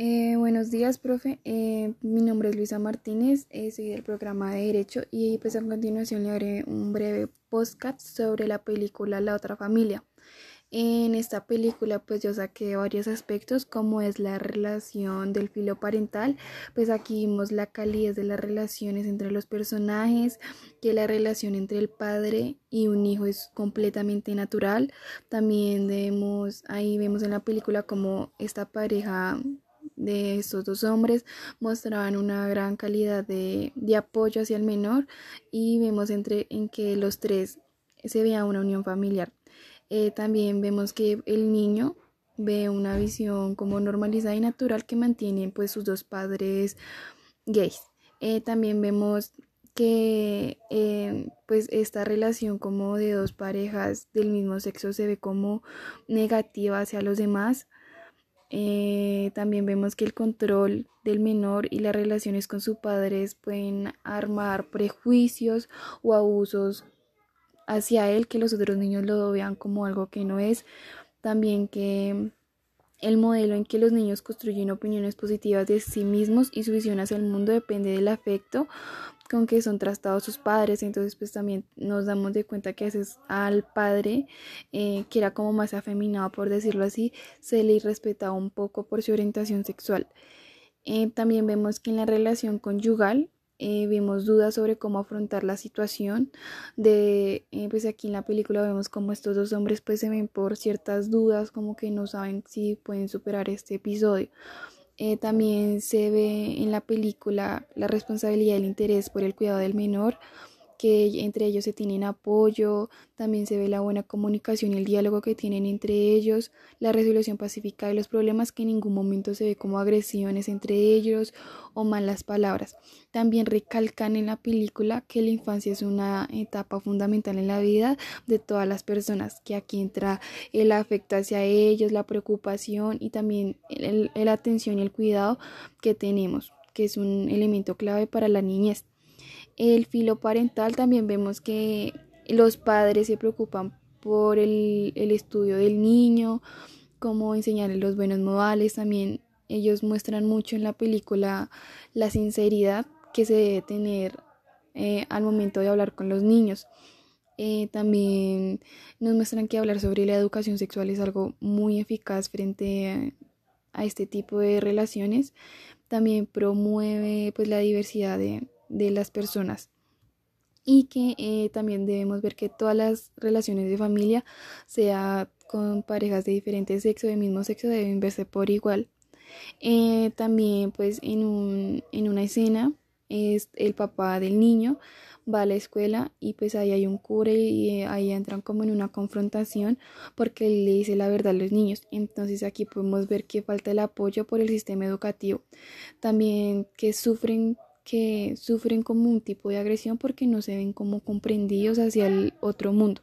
Eh, buenos días, profe. Eh, mi nombre es Luisa Martínez, eh, soy del programa de Derecho y pues a continuación le haré un breve podcast sobre la película La otra familia. En esta película pues yo saqué varios aspectos como es la relación del filo parental, pues aquí vimos la calidad de las relaciones entre los personajes, que la relación entre el padre y un hijo es completamente natural. También vemos, ahí vemos en la película como esta pareja de estos dos hombres mostraban una gran calidad de, apoyo hacia el menor y vemos entre, en que los tres se veía una unión familiar. Eh, también vemos que el niño ve una visión como normalizada y natural que mantienen pues sus dos padres gays. Eh, también vemos que eh, pues esta relación como de dos parejas del mismo sexo se ve como negativa hacia los demás eh, también vemos que el control del menor y las relaciones con sus padres pueden armar prejuicios o abusos hacia él que los otros niños lo vean como algo que no es. También que el modelo en que los niños construyen opiniones positivas de sí mismos y su visión hacia el mundo depende del afecto con que son tratados sus padres, entonces pues también nos damos de cuenta que a al padre, eh, que era como más afeminado por decirlo así, se le irrespetaba un poco por su orientación sexual. Eh, también vemos que en la relación conyugal eh, vimos dudas sobre cómo afrontar la situación de pues aquí en la película vemos como estos dos hombres pues se ven por ciertas dudas como que no saben si pueden superar este episodio. Eh, también se ve en la película la responsabilidad y el interés por el cuidado del menor que entre ellos se tienen apoyo, también se ve la buena comunicación y el diálogo que tienen entre ellos, la resolución pacífica de los problemas que en ningún momento se ve como agresiones entre ellos o malas palabras. También recalcan en la película que la infancia es una etapa fundamental en la vida de todas las personas, que aquí entra el afecto hacia ellos, la preocupación y también la atención y el cuidado que tenemos, que es un elemento clave para la niñez el filo parental también vemos que los padres se preocupan por el, estudio del niño, cómo enseñarle los buenos modales, también ellos muestran mucho en la película la sinceridad que se debe tener eh, al momento de hablar con los niños. Eh, también nos muestran que hablar sobre la educación sexual es algo muy eficaz frente a, a este tipo de relaciones. También promueve pues la diversidad de, de las personas y que eh, también debemos ver que todas las relaciones de familia, sea con parejas de diferente sexo, de mismo sexo, deben verse por igual. Eh, también pues en, un, en una escena es el papá del niño va a la escuela y pues ahí hay un cura y ahí entran como en una confrontación porque le dice la verdad a los niños. Entonces aquí podemos ver que falta el apoyo por el sistema educativo. También que sufren que sufren como un tipo de agresión porque no se ven como comprendidos hacia el otro mundo.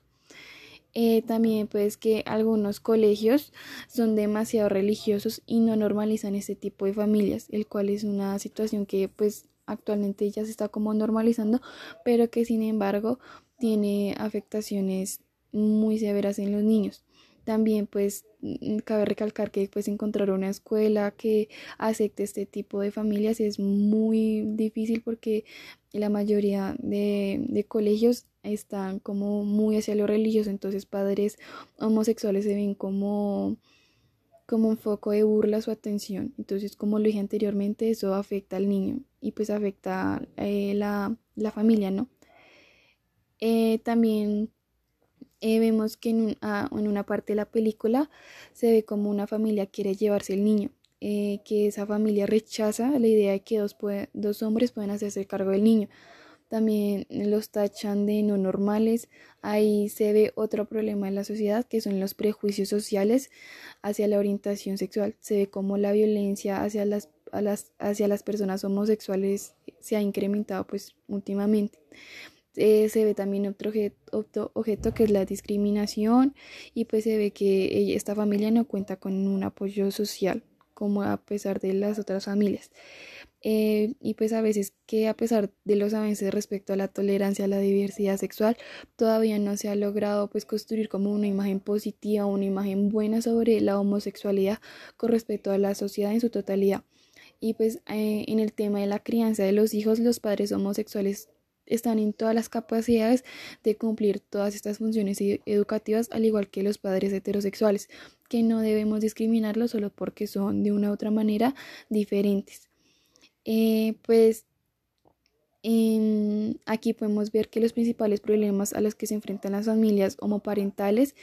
Eh, también pues que algunos colegios son demasiado religiosos y no normalizan este tipo de familias, el cual es una situación que pues actualmente ya se está como normalizando, pero que sin embargo tiene afectaciones muy severas en los niños. También pues mm, cabe recalcar que pues encontrar una escuela que acepte este tipo de familias es muy difícil porque la mayoría de, colegios están como muy hacia lo religioso, entonces padres homosexuales se ven como como un foco de burla su atención. Entonces, como lo dije anteriormente, eso afecta al niño y pues afecta eh, la, la, familia, ¿no? Eh, también eh, vemos que ah, en, una parte de la película se ve como una familia quiere llevarse el niño, eh, que esa familia rechaza la idea de que dos, hombres pueden hacerse cargo del niño. También los tachan de no normales. Ahí se ve otro problema en la sociedad que son los prejuicios sociales hacia la orientación sexual. Se ve como la violencia hacia las, las, hacia las personas homosexuales se ha incrementado pues últimamente. Eh, se ve también otro objeto, que es la discriminación y pues se ve que esta familia no cuenta con un apoyo social como a pesar de las otras familias. Eh, y pues a veces que a pesar de los avances respecto a la tolerancia a la diversidad sexual, todavía no se ha logrado pues construir como una imagen positiva, una imagen buena sobre la homosexualidad con respecto a la sociedad en su totalidad. Y pues eh, en el tema de la crianza de los hijos, los padres homosexuales están en todas las capacidades de cumplir todas estas funciones e-, educativas, al igual que los padres heterosexuales, que no debemos discriminarlos solo porque son de una u otra manera diferentes. Eh, pues aquí podemos ver que los principales problemas a los que se enfrentan las familias homoparentales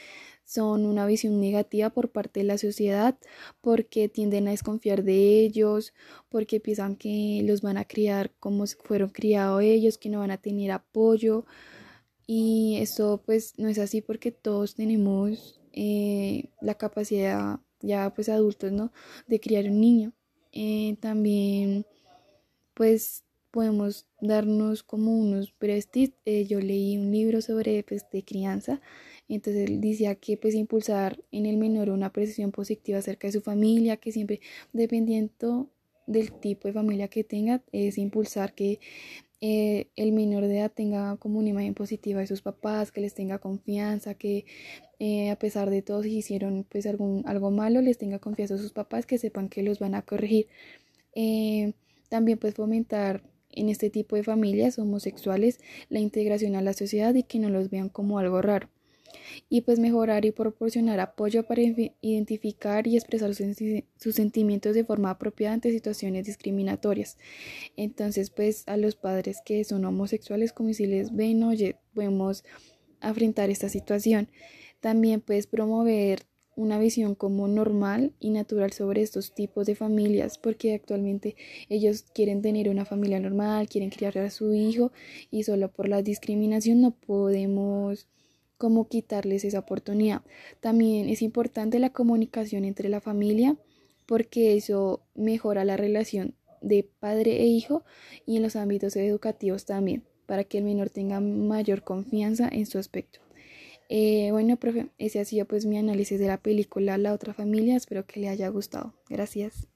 son una visión negativa por parte de la sociedad porque tienden a desconfiar de ellos, porque piensan que los van a criar como fueron criados ellos, que no van a tener apoyo y eso pues no es así porque todos tenemos eh, la capacidad ya pues adultos, ¿no? De criar un niño. Eh, también pues podemos darnos como unos prestis. Eh, yo leí un libro sobre pues, de crianza, entonces él decía que pues impulsar en el menor una percepción positiva acerca de su familia, que siempre dependiendo del tipo de familia que tenga, es impulsar que eh, el menor de edad tenga como una imagen positiva de sus papás, que les tenga confianza, que eh, a pesar de todo si hicieron pues algún, algo malo, les tenga confianza a sus papás, que sepan que los van a corregir. También puede fomentar en este tipo de familias homosexuales la integración a la sociedad y que no los vean como algo raro. Y pues mejorar y proporcionar apoyo para identificar y expresar sus, sentimientos de forma apropiada ante situaciones discriminatorias. Entonces pues a los padres que son homosexuales como si les ven, oye, podemos afrontar esta situación. También puedes promover una visión como normal y natural sobre estos tipos de familias, porque actualmente ellos quieren tener una familia normal, quieren criar a su hijo y solo por la discriminación no podemos como quitarles esa oportunidad. También es importante la comunicación entre la familia porque eso mejora la relación de padre e hijo y en los ámbitos educativos también, para que el menor tenga mayor confianza en su aspecto. Eh, bueno, profe, ese ha sido pues mi análisis de la película La otra familia. Espero que le haya gustado. Gracias.